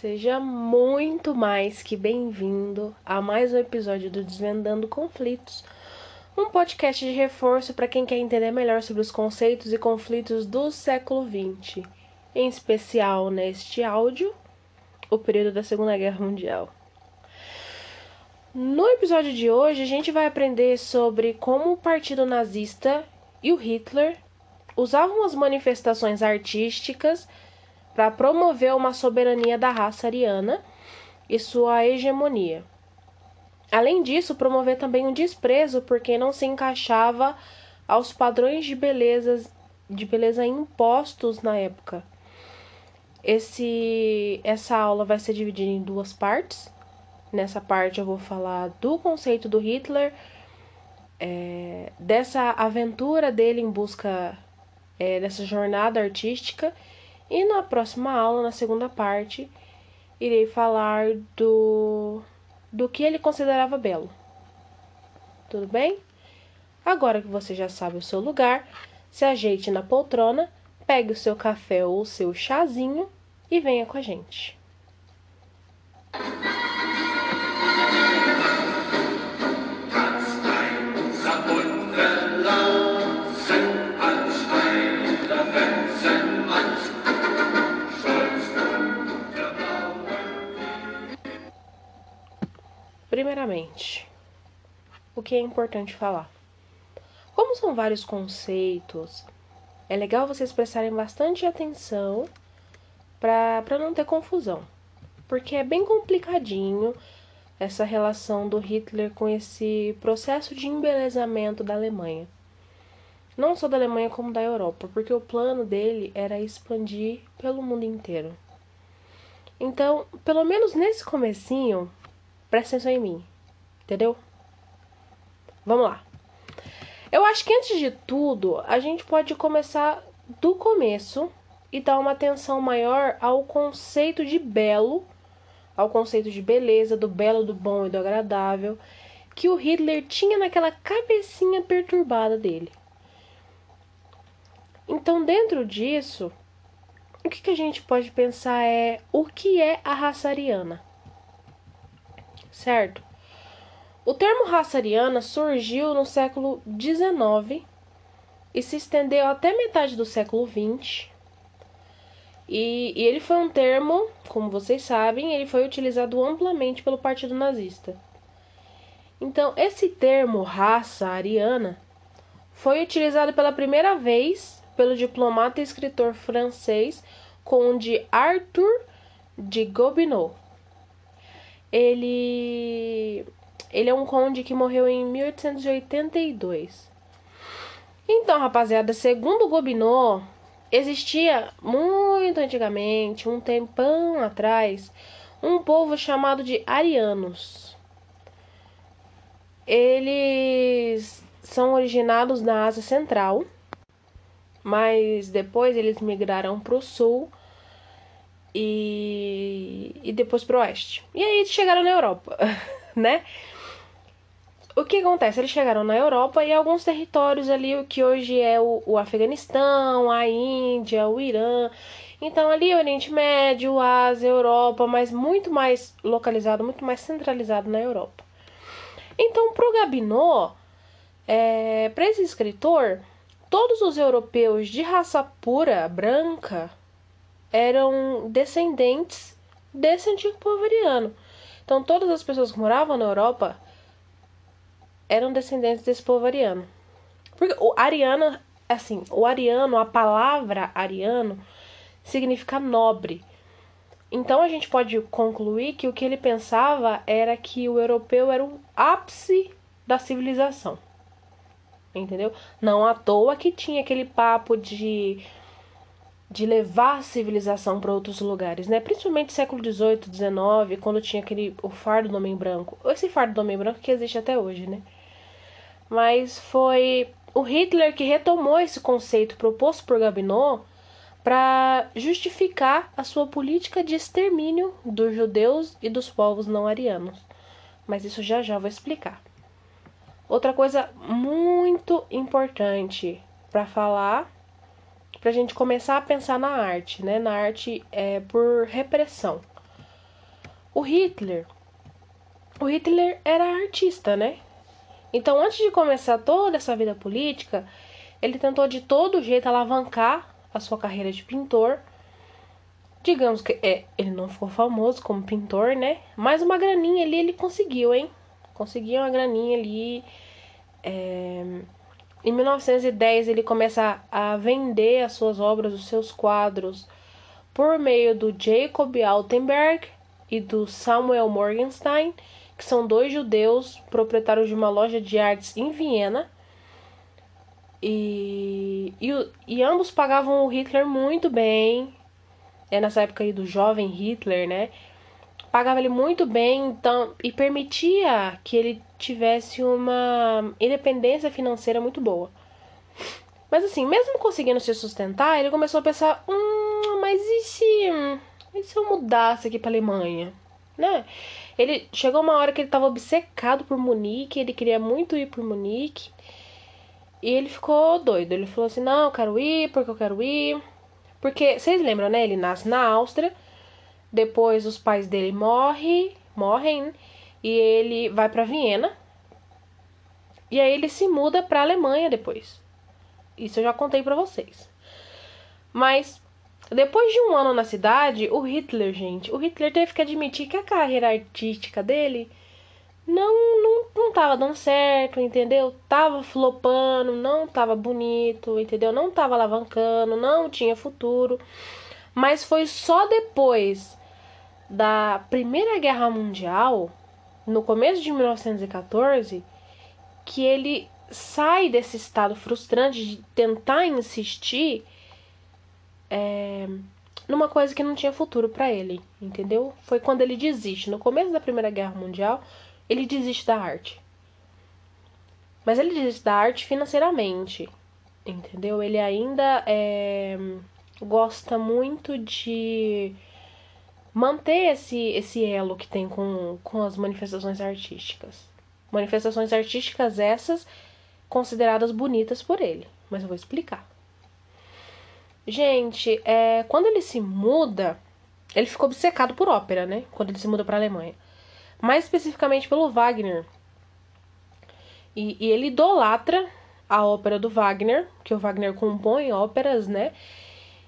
Seja muito mais que bem-vindo a mais um episódio do Desvendando Conflitos, um podcast de reforço para quem quer entender melhor sobre os conceitos e conflitos do século XX, em especial neste áudio, o período da Segunda Guerra Mundial. No episódio de hoje, a gente vai aprender sobre como o Partido Nazista e o Hitler usavam as manifestações artísticas para promover uma soberania da raça ariana e sua hegemonia. Além disso, promover também um desprezo por quem não se encaixava aos padrões de beleza, de beleza impostos na época. Esse, essa aula vai ser dividida em duas partes. Nessa parte eu vou falar do conceito do Hitler, é, dessa aventura dele em busca é, dessa jornada artística e na próxima aula, na segunda parte, irei falar do, do que ele considerava belo. Tudo bem? Agora que você já sabe o seu lugar, se ajeite na poltrona, pegue o seu café ou o seu chazinho e venha com a gente. Primeiramente, o que é importante falar? Como são vários conceitos, é legal vocês prestarem bastante atenção para não ter confusão, porque é bem complicadinho essa relação do Hitler com esse processo de embelezamento da Alemanha. Não só da Alemanha como da Europa, porque o plano dele era expandir pelo mundo inteiro. Então, pelo menos nesse comecinho, Presta atenção em mim. Entendeu? Vamos lá. Eu acho que antes de tudo, a gente pode começar do começo e dar uma atenção maior ao conceito de belo, ao conceito de beleza, do belo, do bom e do agradável, que o Hitler tinha naquela cabecinha perturbada dele. Então, dentro disso, o que, que a gente pode pensar é o que é a raça ariana? Certo? O termo raça ariana surgiu no século XIX e se estendeu até metade do século XX. E, e, ele foi um termo, como vocês sabem, ele foi utilizado amplamente pelo Partido Nazista. Então, esse termo raça ariana foi utilizado pela primeira vez pelo diplomata e escritor francês Conde Arthur de Gobineau ele ele é um conde que morreu em 1882. Então, rapaziada, segundo Gobineau, existia muito antigamente, um tempão atrás, um povo chamado de arianos. Eles são originados na Ásia Central, mas depois eles migraram para o sul e, e depois pro oeste. E aí chegaram na Europa, né? O que acontece? Eles chegaram na Europa e alguns territórios ali, o que hoje é o, o Afeganistão, a Índia, o Irã. Então, ali o Oriente Médio, Ásia, Europa, mas muito mais localizado, muito mais centralizado na Europa. Então, pro Gabinot, é, para esse escritor, todos os europeus de raça pura, branca, eram descendentes desse antigo povo ariano. Então, todas as pessoas que moravam na Europa eram descendentes desse povo ariano. Porque o ariano, assim, o ariano, a palavra ariano, significa nobre. Então a gente pode concluir que o que ele pensava era que o europeu era o ápice da civilização. Entendeu? Não à toa que tinha aquele papo de de levar a civilização para outros lugares, né? Principalmente século XVIII, XIX, quando tinha aquele o fardo do homem branco. Esse fardo do homem branco que existe até hoje, né? Mas foi o Hitler que retomou esse conceito proposto por Gabinot para justificar a sua política de extermínio dos judeus e dos povos não arianos. Mas isso já já vou explicar. Outra coisa muito importante para falar para a gente começar a pensar na arte, né? Na arte é, por repressão. O Hitler, o Hitler era artista, né? Então, antes de começar toda essa vida política, ele tentou de todo jeito alavancar a sua carreira de pintor. Digamos que é, ele não ficou famoso como pintor, né? Mas uma graninha ali ele conseguiu, hein? Conseguiu uma graninha ali. É... Em 1910 ele começa a vender as suas obras, os seus quadros, por meio do Jacob Altenberg e do Samuel Morgenstein, que são dois judeus proprietários de uma loja de artes em Viena. E, e, e ambos pagavam o Hitler muito bem. É nessa época aí do jovem Hitler, né? Pagava ele muito bem, então, e permitia que ele tivesse uma independência financeira muito boa. Mas assim, mesmo conseguindo se sustentar, ele começou a pensar: hum, mas e se, e se eu mudasse aqui para Alemanha? Né? Ele chegou uma hora que ele estava obcecado por Munique, ele queria muito ir por Munique. E ele ficou doido. Ele falou assim: "Não, eu quero ir, porque eu quero ir". Porque vocês lembram, né? Ele nasce na Áustria. Depois os pais dele morrem, morrem e ele vai para Viena. E aí ele se muda para Alemanha depois. Isso eu já contei para vocês. Mas depois de um ano na cidade, o Hitler, gente, o Hitler teve que admitir que a carreira artística dele não não, não tava dando certo, entendeu? Tava flopando, não tava bonito, entendeu? Não tava alavancando, não tinha futuro. Mas foi só depois da Primeira Guerra Mundial, no começo de 1914, que ele sai desse estado frustrante de tentar insistir é, numa coisa que não tinha futuro para ele, entendeu? Foi quando ele desiste. No começo da Primeira Guerra Mundial, ele desiste da arte. Mas ele desiste da arte financeiramente, entendeu? Ele ainda é, gosta muito de manter esse, esse elo que tem com, com as manifestações artísticas. Manifestações artísticas essas consideradas bonitas por ele, mas eu vou explicar. Gente, é, quando ele se muda, ele ficou obcecado por ópera, né? Quando ele se muda para a Alemanha. Mais especificamente pelo Wagner. E, e ele idolatra a ópera do Wagner, que o Wagner compõe óperas, né?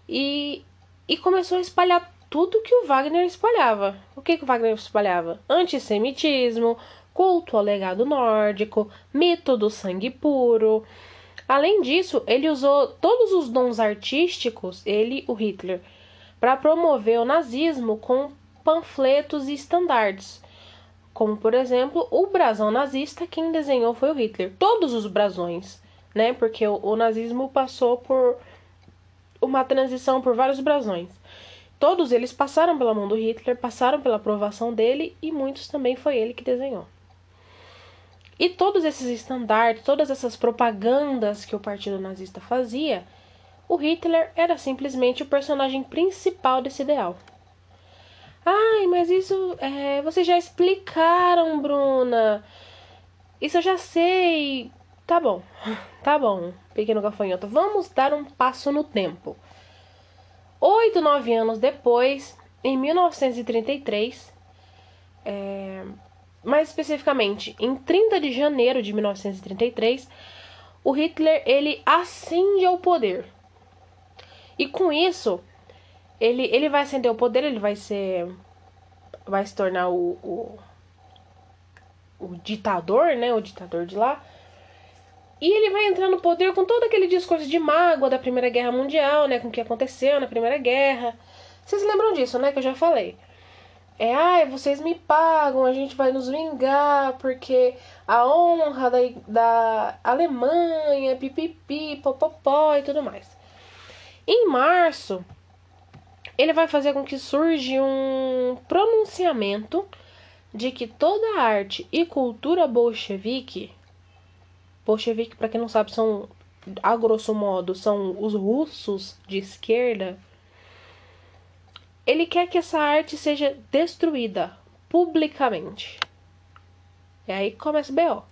E, e começou a espalhar tudo que o Wagner espalhava. O que, que o Wagner espalhava? Antissemitismo, culto ao legado nórdico, mito do sangue puro. Além disso, ele usou todos os dons artísticos, ele, o Hitler, para promover o nazismo com panfletos e estandartes. Como, por exemplo, o brasão nazista, quem desenhou foi o Hitler. Todos os brasões, né? Porque o, o nazismo passou por uma transição por vários brasões. Todos eles passaram pela mão do Hitler, passaram pela aprovação dele e muitos também foi ele que desenhou. E todos esses estandartes, todas essas propagandas que o partido nazista fazia, o Hitler era simplesmente o personagem principal desse ideal. Ai, mas isso é, vocês já explicaram, Bruna. Isso eu já sei. Tá bom, tá bom, pequeno gafanhoto. Vamos dar um passo no tempo. Oito, nove anos depois, em 1933, é, mais especificamente em 30 de janeiro de 1933, o Hitler ele ascende ao poder. E com isso, ele, ele vai ascender ao poder, ele vai ser. vai se tornar o, o, o ditador, né? O ditador de lá. E ele vai entrar no poder com todo aquele discurso de mágoa da Primeira Guerra Mundial, né? Com o que aconteceu na Primeira Guerra. Vocês lembram disso, né? Que eu já falei. É, ai, vocês me pagam, a gente vai nos vingar, porque a honra da, da Alemanha, pipipi, popopó e tudo mais. Em março, ele vai fazer com que surja um pronunciamento de que toda a arte e cultura bolchevique Bolchevique, para quem não sabe, são, a grosso modo, são os russos de esquerda. Ele quer que essa arte seja destruída publicamente. E aí começa o BO.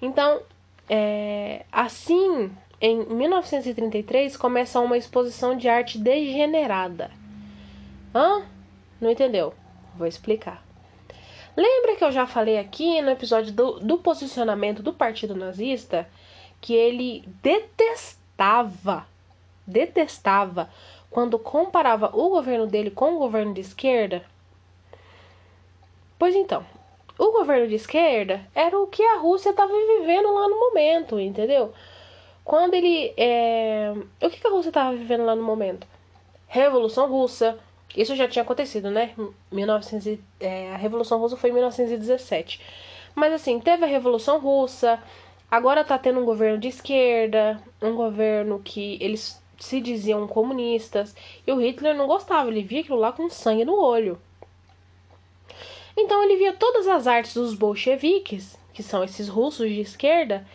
Então, é, assim, em 1933 começa uma exposição de arte degenerada. Hã? Não entendeu? Vou explicar. Lembra que eu já falei aqui no episódio do, do posicionamento do partido nazista que ele detestava, detestava quando comparava o governo dele com o governo de esquerda? Pois então, o governo de esquerda era o que a Rússia estava vivendo lá no momento, entendeu? Quando ele. É... O que a Rússia estava vivendo lá no momento? Revolução Russa. Isso já tinha acontecido, né? 1900, é, a Revolução Russa foi em 1917. Mas assim, teve a Revolução Russa, agora tá tendo um governo de esquerda, um governo que eles se diziam comunistas, e o Hitler não gostava, ele via aquilo lá com sangue no olho. Então ele via todas as artes dos bolcheviques, que são esses russos de esquerda,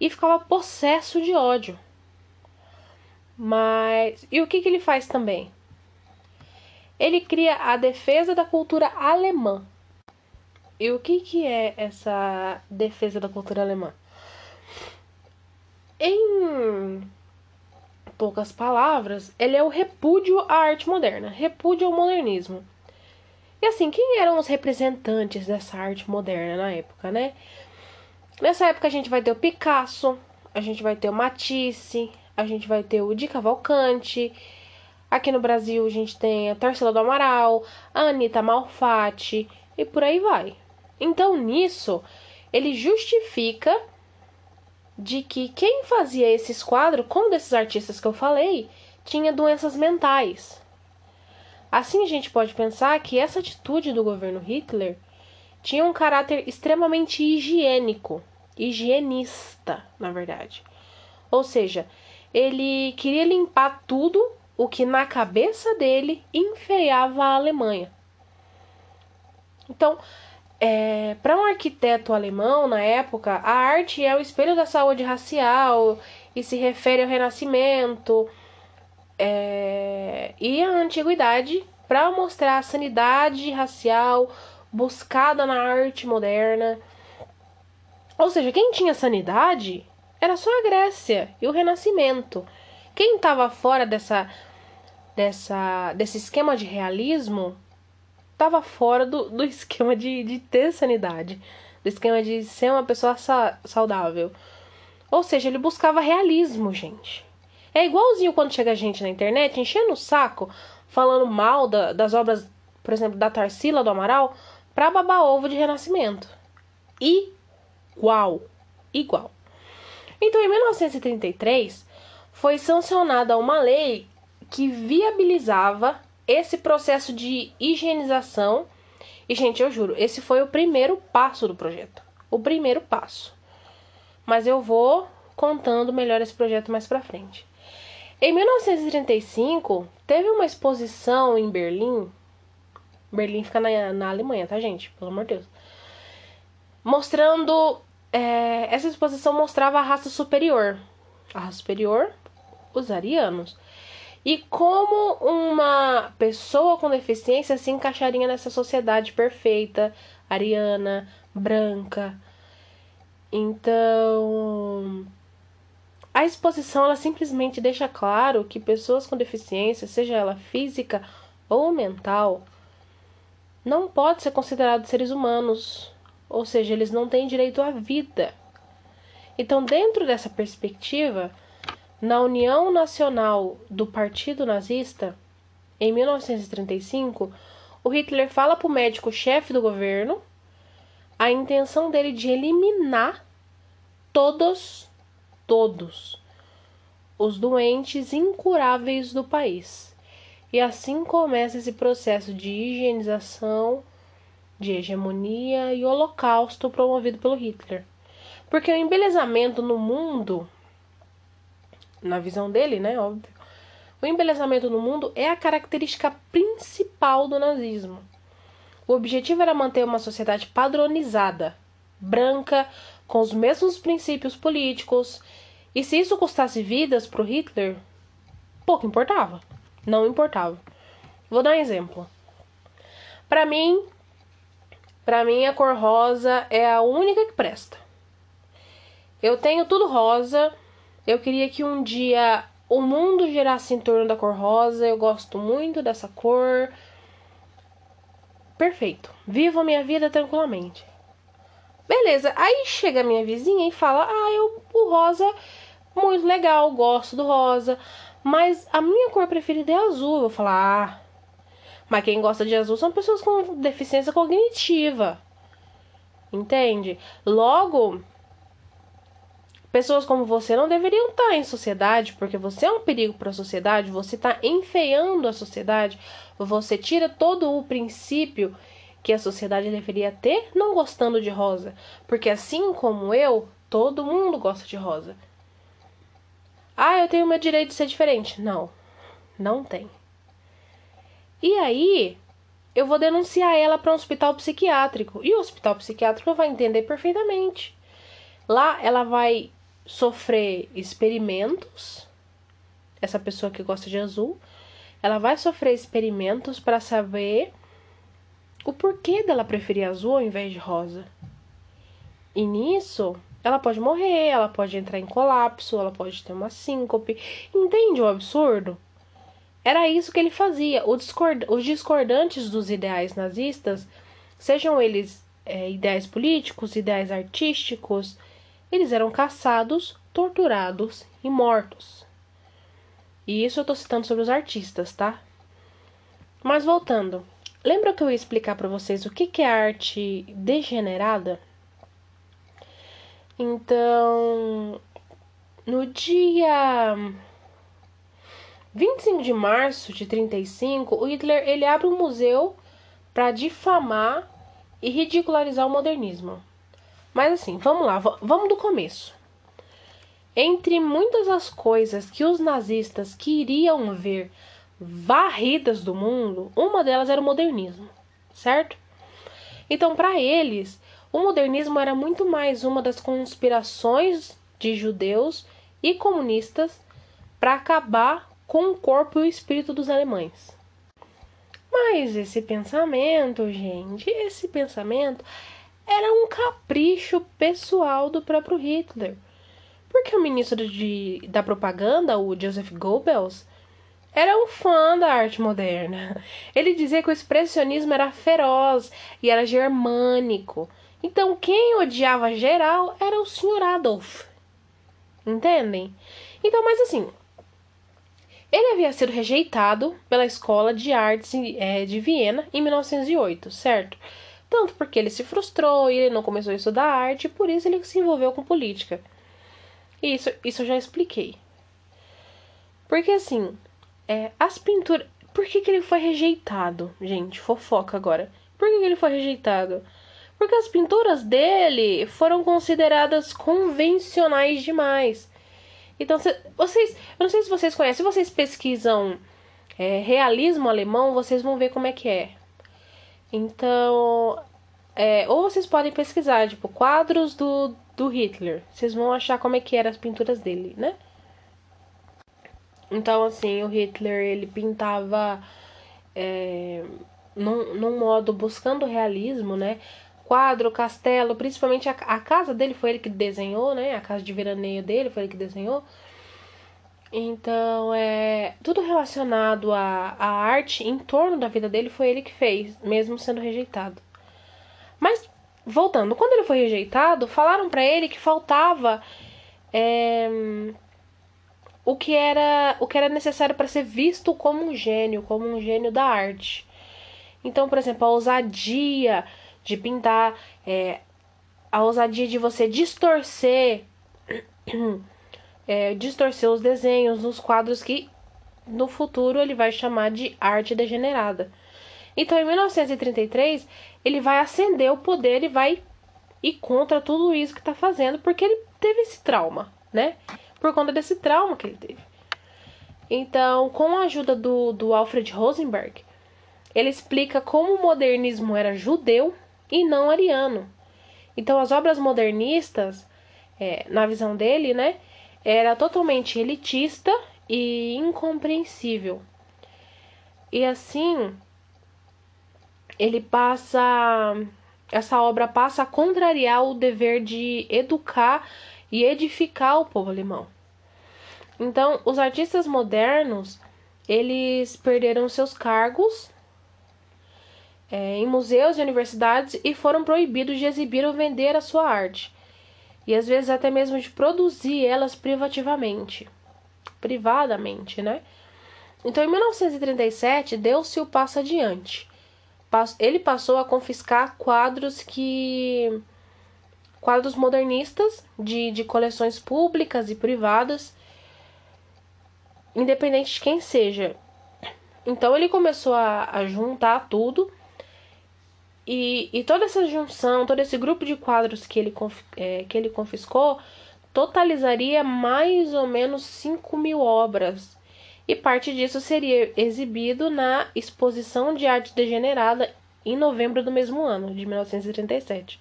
e ficava possesso de ódio. Mas e o que, que ele faz também? Ele cria a defesa da cultura alemã. E o que, que é essa defesa da cultura alemã? Em poucas palavras, ele é o repúdio à arte moderna, repúdio ao modernismo. E assim, quem eram os representantes dessa arte moderna na época, né? Nessa época a gente vai ter o Picasso, a gente vai ter o Matisse, a gente vai ter o Di Cavalcante. Aqui no Brasil a gente tem a Tarsila do Amaral, a Anitta Malfatti e por aí vai. Então nisso ele justifica de que quem fazia esses quadros, como desses artistas que eu falei, tinha doenças mentais. Assim, a gente pode pensar que essa atitude do governo Hitler tinha um caráter extremamente higiênico, higienista, na verdade. Ou seja, ele queria limpar tudo o que na cabeça dele enfeiava a Alemanha. Então, é, para um arquiteto alemão na época, a arte é o espelho da saúde racial e se refere ao Renascimento é, e a antiguidade para mostrar a sanidade racial buscada na arte moderna. Ou seja, quem tinha sanidade era só a Grécia e o Renascimento. Quem estava fora dessa, dessa, desse esquema de realismo estava fora do, do esquema de, de ter sanidade, do esquema de ser uma pessoa sa saudável. Ou seja, ele buscava realismo, gente. É igualzinho quando chega gente na internet enchendo o saco, falando mal da, das obras, por exemplo, da Tarsila do Amaral, pra babar ovo de renascimento. Igual. Igual. Então, em 1933, foi sancionada uma lei que viabilizava esse processo de higienização. E, gente, eu juro, esse foi o primeiro passo do projeto. O primeiro passo. Mas eu vou contando melhor esse projeto mais pra frente. Em 1935, teve uma exposição em Berlim. Berlim fica na, na Alemanha, tá, gente? Pelo amor de Deus. Mostrando. É, essa exposição mostrava a raça superior. A raça superior, os arianos. E como uma pessoa com deficiência se encaixaria nessa sociedade perfeita, ariana, branca. Então, a exposição ela simplesmente deixa claro que pessoas com deficiência, seja ela física ou mental, não podem ser considerados seres humanos, ou seja, eles não têm direito à vida. Então, dentro dessa perspectiva, na União Nacional do Partido Nazista, em 1935, o Hitler fala para o médico-chefe do governo a intenção dele de eliminar todos todos os doentes incuráveis do país. E assim começa esse processo de higienização, de hegemonia e holocausto promovido pelo Hitler. Porque o embelezamento no mundo, na visão dele, né, óbvio, o embelezamento no mundo é a característica principal do nazismo. O objetivo era manter uma sociedade padronizada, branca, com os mesmos princípios políticos. E se isso custasse vidas para o Hitler, pouco importava. Não importava. Vou dar um exemplo. Para mim, para mim a cor rosa é a única que presta. Eu tenho tudo rosa. Eu queria que um dia o mundo girasse em torno da cor rosa. Eu gosto muito dessa cor. perfeito. Vivo a minha vida tranquilamente. Beleza, aí chega a minha vizinha e fala: Ah, eu, o rosa, muito legal, gosto do rosa, mas a minha cor preferida é azul. Eu vou falar: Ah, mas quem gosta de azul são pessoas com deficiência cognitiva. Entende? Logo, pessoas como você não deveriam estar em sociedade, porque você é um perigo para a sociedade, você está enfeiando a sociedade, você tira todo o princípio que a sociedade deveria ter não gostando de rosa, porque assim como eu, todo mundo gosta de rosa. Ah, eu tenho meu direito de ser diferente. Não, não tem. E aí, eu vou denunciar ela para um hospital psiquiátrico. E o hospital psiquiátrico vai entender perfeitamente. Lá ela vai sofrer experimentos. Essa pessoa que gosta de azul, ela vai sofrer experimentos para saber o porquê dela preferir azul ao invés de rosa. E nisso, ela pode morrer, ela pode entrar em colapso, ela pode ter uma síncope. Entende o absurdo? Era isso que ele fazia. Os discordantes dos ideais nazistas, sejam eles é, ideais políticos, ideais artísticos, eles eram caçados, torturados e mortos. E isso eu tô citando sobre os artistas, tá? Mas voltando, lembra que eu ia explicar para vocês o que, que é arte degenerada? Então, no dia 25 de março de 35, o Hitler ele abre um museu para difamar e ridicularizar o modernismo. Mas assim, vamos lá, vamos do começo. Entre muitas as coisas que os nazistas queriam ver varridas do mundo, uma delas era o modernismo, certo? Então, para eles, o modernismo era muito mais uma das conspirações de judeus e comunistas para acabar com o corpo e o espírito dos alemães. Mas esse pensamento, gente, esse pensamento era um capricho pessoal do próprio Hitler. Porque o ministro de, da propaganda, o Joseph Goebbels, era um fã da arte moderna. Ele dizia que o expressionismo era feroz e era germânico. Então, quem odiava geral era o Sr. Adolf. Entendem? Então, mas assim, ele havia sido rejeitado pela Escola de Artes é, de Viena em 1908, certo? Tanto porque ele se frustrou e ele não começou a estudar arte, e por isso ele se envolveu com política. Isso, isso eu já expliquei. Porque assim, é, as pinturas. Por que, que ele foi rejeitado? Gente, fofoca agora. Por que, que ele foi rejeitado? Porque as pinturas dele foram consideradas convencionais demais. Então, vocês. Eu não sei se vocês conhecem, se vocês pesquisam é, realismo alemão, vocês vão ver como é que é. Então. É, ou vocês podem pesquisar, tipo, quadros do, do Hitler. Vocês vão achar como é que eram as pinturas dele, né? Então, assim, o Hitler, ele pintava é, num, num modo buscando realismo, né? Quadro, castelo, principalmente a, a casa dele foi ele que desenhou, né? A casa de veraneio dele foi ele que desenhou. Então, é tudo relacionado à, à arte em torno da vida dele foi ele que fez, mesmo sendo rejeitado. Mas voltando, quando ele foi rejeitado, falaram para ele que faltava é, o que era o que era necessário para ser visto como um gênio, como um gênio da arte. Então, por exemplo, a ousadia de pintar, é, a ousadia de você distorcer, é, distorcer os desenhos nos quadros que no futuro ele vai chamar de arte degenerada. Então, em 1933, ele vai acender o poder e vai ir contra tudo isso que está fazendo, porque ele teve esse trauma, né? Por conta desse trauma que ele teve. Então, com a ajuda do, do Alfred Rosenberg, ele explica como o modernismo era judeu e não ariano. Então, as obras modernistas, é, na visão dele, né, era totalmente elitista e incompreensível. E assim, ele passa essa obra passa a contrariar o dever de educar e edificar o povo alemão. Então, os artistas modernos, eles perderam seus cargos é, em museus e universidades e foram proibidos de exibir ou vender a sua arte. E às vezes até mesmo de produzir elas privativamente. Privadamente, né? Então, em 1937, deu-se o passo adiante. Ele passou a confiscar quadros que. quadros modernistas de, de coleções públicas e privadas, independente de quem seja. Então, ele começou a, a juntar tudo. E, e toda essa junção, todo esse grupo de quadros que ele, é, que ele confiscou, totalizaria mais ou menos 5 mil obras e parte disso seria exibido na Exposição de Arte Degenerada em novembro do mesmo ano, de 1937.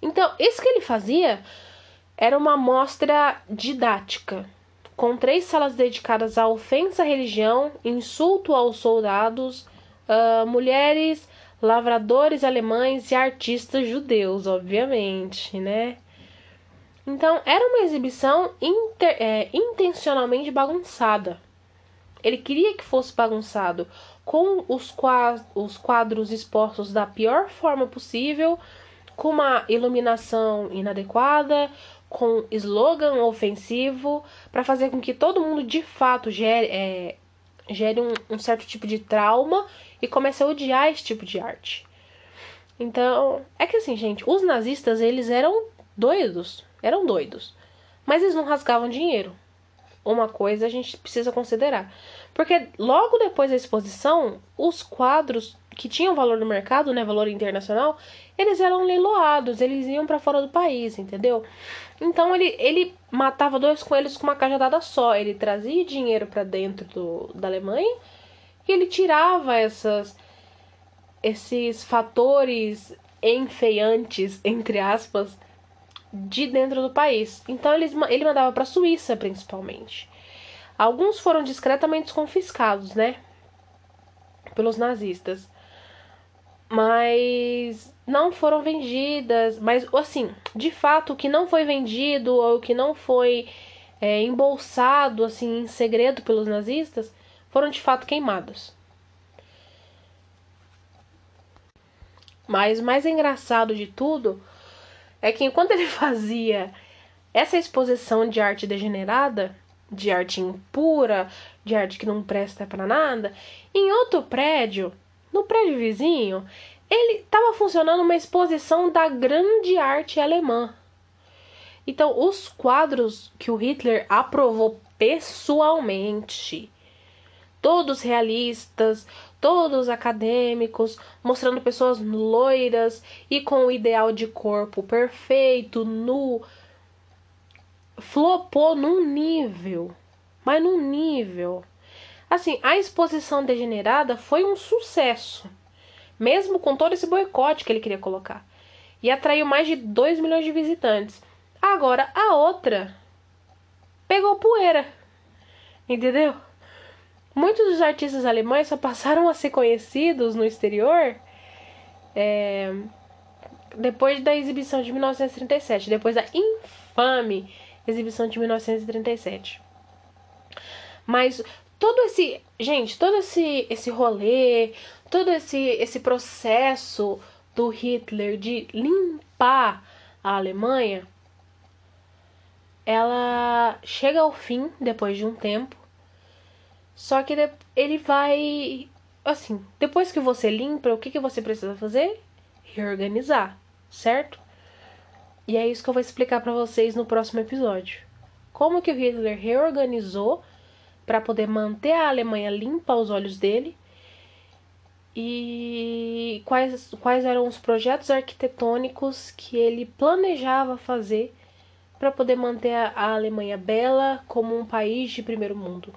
Então, isso que ele fazia era uma mostra didática, com três salas dedicadas à ofensa à religião, insulto aos soldados, uh, mulheres, lavradores alemães e artistas judeus, obviamente, né? Então, era uma exibição inter, é, intencionalmente bagunçada. Ele queria que fosse bagunçado, com os, os quadros expostos da pior forma possível, com uma iluminação inadequada, com slogan ofensivo, para fazer com que todo mundo de fato gere, é, gere um, um certo tipo de trauma e comece a odiar esse tipo de arte. Então, é que assim, gente, os nazistas eles eram doidos eram doidos. Mas eles não rasgavam dinheiro. Uma coisa a gente precisa considerar. Porque logo depois da exposição, os quadros que tinham valor no mercado, né, valor internacional, eles eram leiloados, eles iam para fora do país, entendeu? Então ele, ele matava dois coelhos com uma cajadada só. Ele trazia dinheiro para dentro do, da Alemanha e ele tirava essas esses fatores enfeiantes, entre aspas, de dentro do país. Então eles, ele mandava para a Suíça, principalmente. Alguns foram discretamente confiscados, né? Pelos nazistas. Mas não foram vendidas. Mas, assim, de fato, o que não foi vendido ou o que não foi é, embolsado, assim, em segredo pelos nazistas, foram de fato queimados. Mas o mais engraçado de tudo é que enquanto ele fazia essa exposição de arte degenerada, de arte impura, de arte que não presta para nada, em outro prédio, no prédio vizinho, ele estava funcionando uma exposição da grande arte alemã. Então, os quadros que o Hitler aprovou pessoalmente, todos realistas, todos acadêmicos, mostrando pessoas loiras e com o ideal de corpo perfeito, nu. Flopou num nível, mas num nível. Assim, a exposição degenerada foi um sucesso, mesmo com todo esse boicote que ele queria colocar. E atraiu mais de 2 milhões de visitantes. Agora, a outra pegou poeira. Entendeu? Muitos dos artistas alemães só passaram a ser conhecidos no exterior é, depois da exibição de 1937, depois da infame exibição de 1937. Mas todo esse, gente, todo esse esse rolê, todo esse esse processo do Hitler de limpar a Alemanha, ela chega ao fim depois de um tempo só que ele vai. Assim, depois que você limpa, o que, que você precisa fazer? Reorganizar, certo? E é isso que eu vou explicar para vocês no próximo episódio. Como que o Hitler reorganizou para poder manter a Alemanha limpa aos olhos dele e quais, quais eram os projetos arquitetônicos que ele planejava fazer para poder manter a Alemanha bela como um país de primeiro mundo.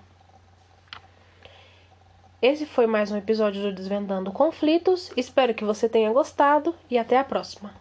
Esse foi mais um episódio do Desvendando Conflitos. Espero que você tenha gostado e até a próxima.